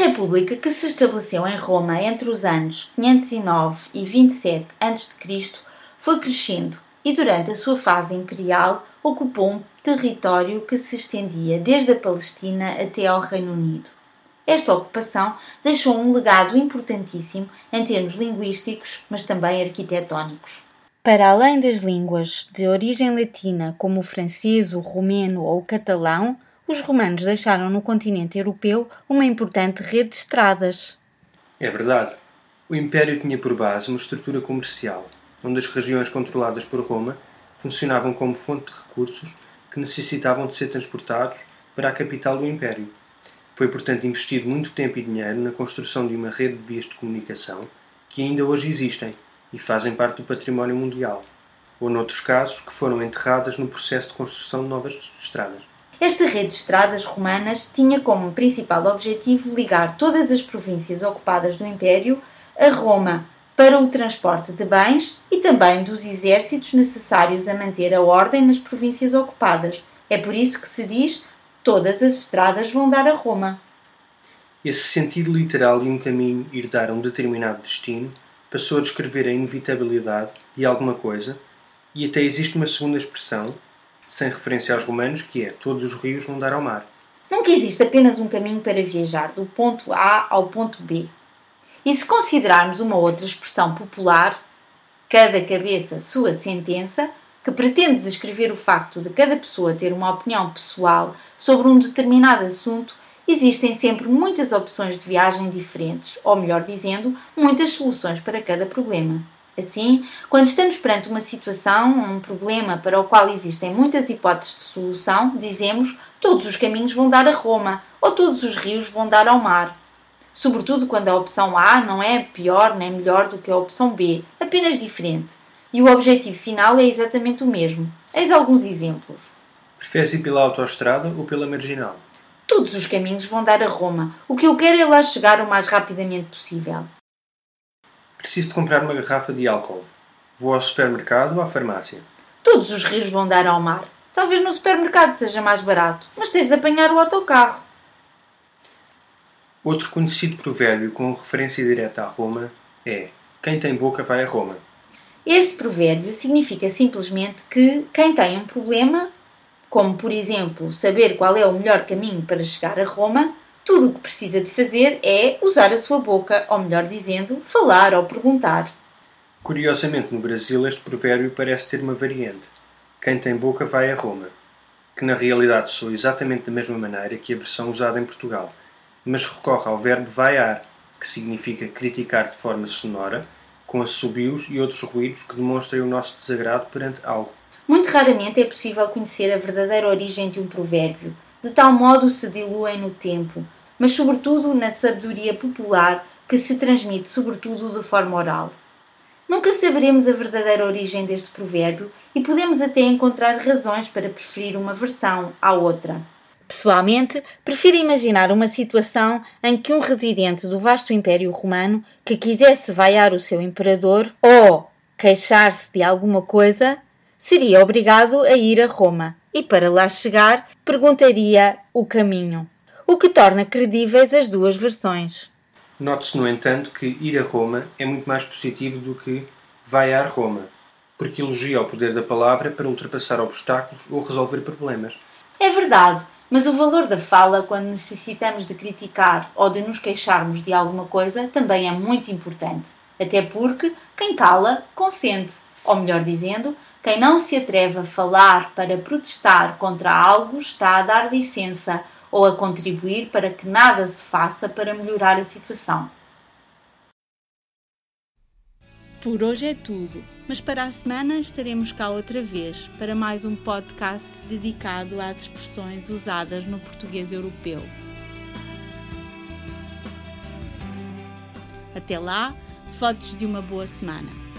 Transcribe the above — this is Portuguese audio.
República que se estabeleceu em Roma entre os anos 509 e 27 a.C. foi crescendo e, durante a sua fase imperial, ocupou um território que se estendia desde a Palestina até ao Reino Unido. Esta ocupação deixou um legado importantíssimo em termos linguísticos, mas também arquitetónicos. Para além das línguas de origem latina, como o francês, o romeno ou o catalão, os romanos deixaram no continente europeu uma importante rede de estradas. É verdade. O Império tinha por base uma estrutura comercial, onde as regiões controladas por Roma funcionavam como fonte de recursos que necessitavam de ser transportados para a capital do Império. Foi, portanto, investido muito tempo e dinheiro na construção de uma rede de vias de comunicação que ainda hoje existem e fazem parte do património mundial, ou, noutros casos, que foram enterradas no processo de construção de novas estradas. Esta rede de estradas romanas tinha como principal objetivo ligar todas as províncias ocupadas do Império a Roma para o transporte de bens e também dos exércitos necessários a manter a ordem nas províncias ocupadas. É por isso que se diz todas as estradas vão dar a Roma. Esse sentido literal de um caminho ir dar a um determinado destino passou a descrever a inevitabilidade de alguma coisa, e até existe uma segunda expressão, sem referência aos romanos, que é todos os rios vão dar ao mar. Nunca existe apenas um caminho para viajar do ponto A ao ponto B. E se considerarmos uma outra expressão popular, cada cabeça sua sentença, que pretende descrever o facto de cada pessoa ter uma opinião pessoal sobre um determinado assunto, existem sempre muitas opções de viagem diferentes, ou melhor dizendo, muitas soluções para cada problema. Assim, quando estamos perante uma situação, um problema para o qual existem muitas hipóteses de solução, dizemos todos os caminhos vão dar a Roma ou todos os rios vão dar ao mar. Sobretudo quando a opção A não é pior nem melhor do que a opção B, apenas diferente. E o objetivo final é exatamente o mesmo. Eis alguns exemplos. Preferes ir pela autoestrada ou pela marginal? Todos os caminhos vão dar a Roma. O que eu quero é lá chegar o mais rapidamente possível. Preciso de comprar uma garrafa de álcool. Vou ao supermercado ou à farmácia? Todos os rios vão dar ao mar. Talvez no supermercado seja mais barato, mas tens de apanhar o autocarro. Outro conhecido provérbio com referência direta a Roma é: Quem tem boca vai a Roma. Este provérbio significa simplesmente que quem tem um problema, como por exemplo saber qual é o melhor caminho para chegar a Roma, tudo o que precisa de fazer é usar a sua boca, ou melhor dizendo, falar ou perguntar. Curiosamente, no Brasil, este provérbio parece ter uma variante: Quem tem boca vai a Roma, que na realidade soa exatamente da mesma maneira que a versão usada em Portugal, mas recorre ao verbo vaiar, que significa criticar de forma sonora, com assobios e outros ruídos que demonstrem o nosso desagrado perante algo. Muito raramente é possível conhecer a verdadeira origem de um provérbio, de tal modo se diluem no tempo, mas sobretudo na sabedoria popular que se transmite sobretudo de forma oral. Nunca saberemos a verdadeira origem deste provérbio e podemos até encontrar razões para preferir uma versão à outra. Pessoalmente, prefiro imaginar uma situação em que um residente do vasto Império Romano que quisesse vaiar o seu imperador ou queixar-se de alguma coisa seria obrigado a ir a Roma e, para lá chegar, perguntaria o caminho, o que torna credíveis as duas versões. Note-se, no entanto, que ir a Roma é muito mais positivo do que vaiar Roma, porque elogia o poder da palavra para ultrapassar obstáculos ou resolver problemas. É verdade, mas o valor da fala, quando necessitamos de criticar ou de nos queixarmos de alguma coisa, também é muito importante. Até porque quem cala, consente. Ou melhor dizendo, quem não se atreve a falar para protestar contra algo está a dar licença ou a contribuir para que nada se faça para melhorar a situação. Por hoje é tudo, mas para a semana estaremos cá outra vez para mais um podcast dedicado às expressões usadas no português europeu. Até lá, votos de uma boa semana.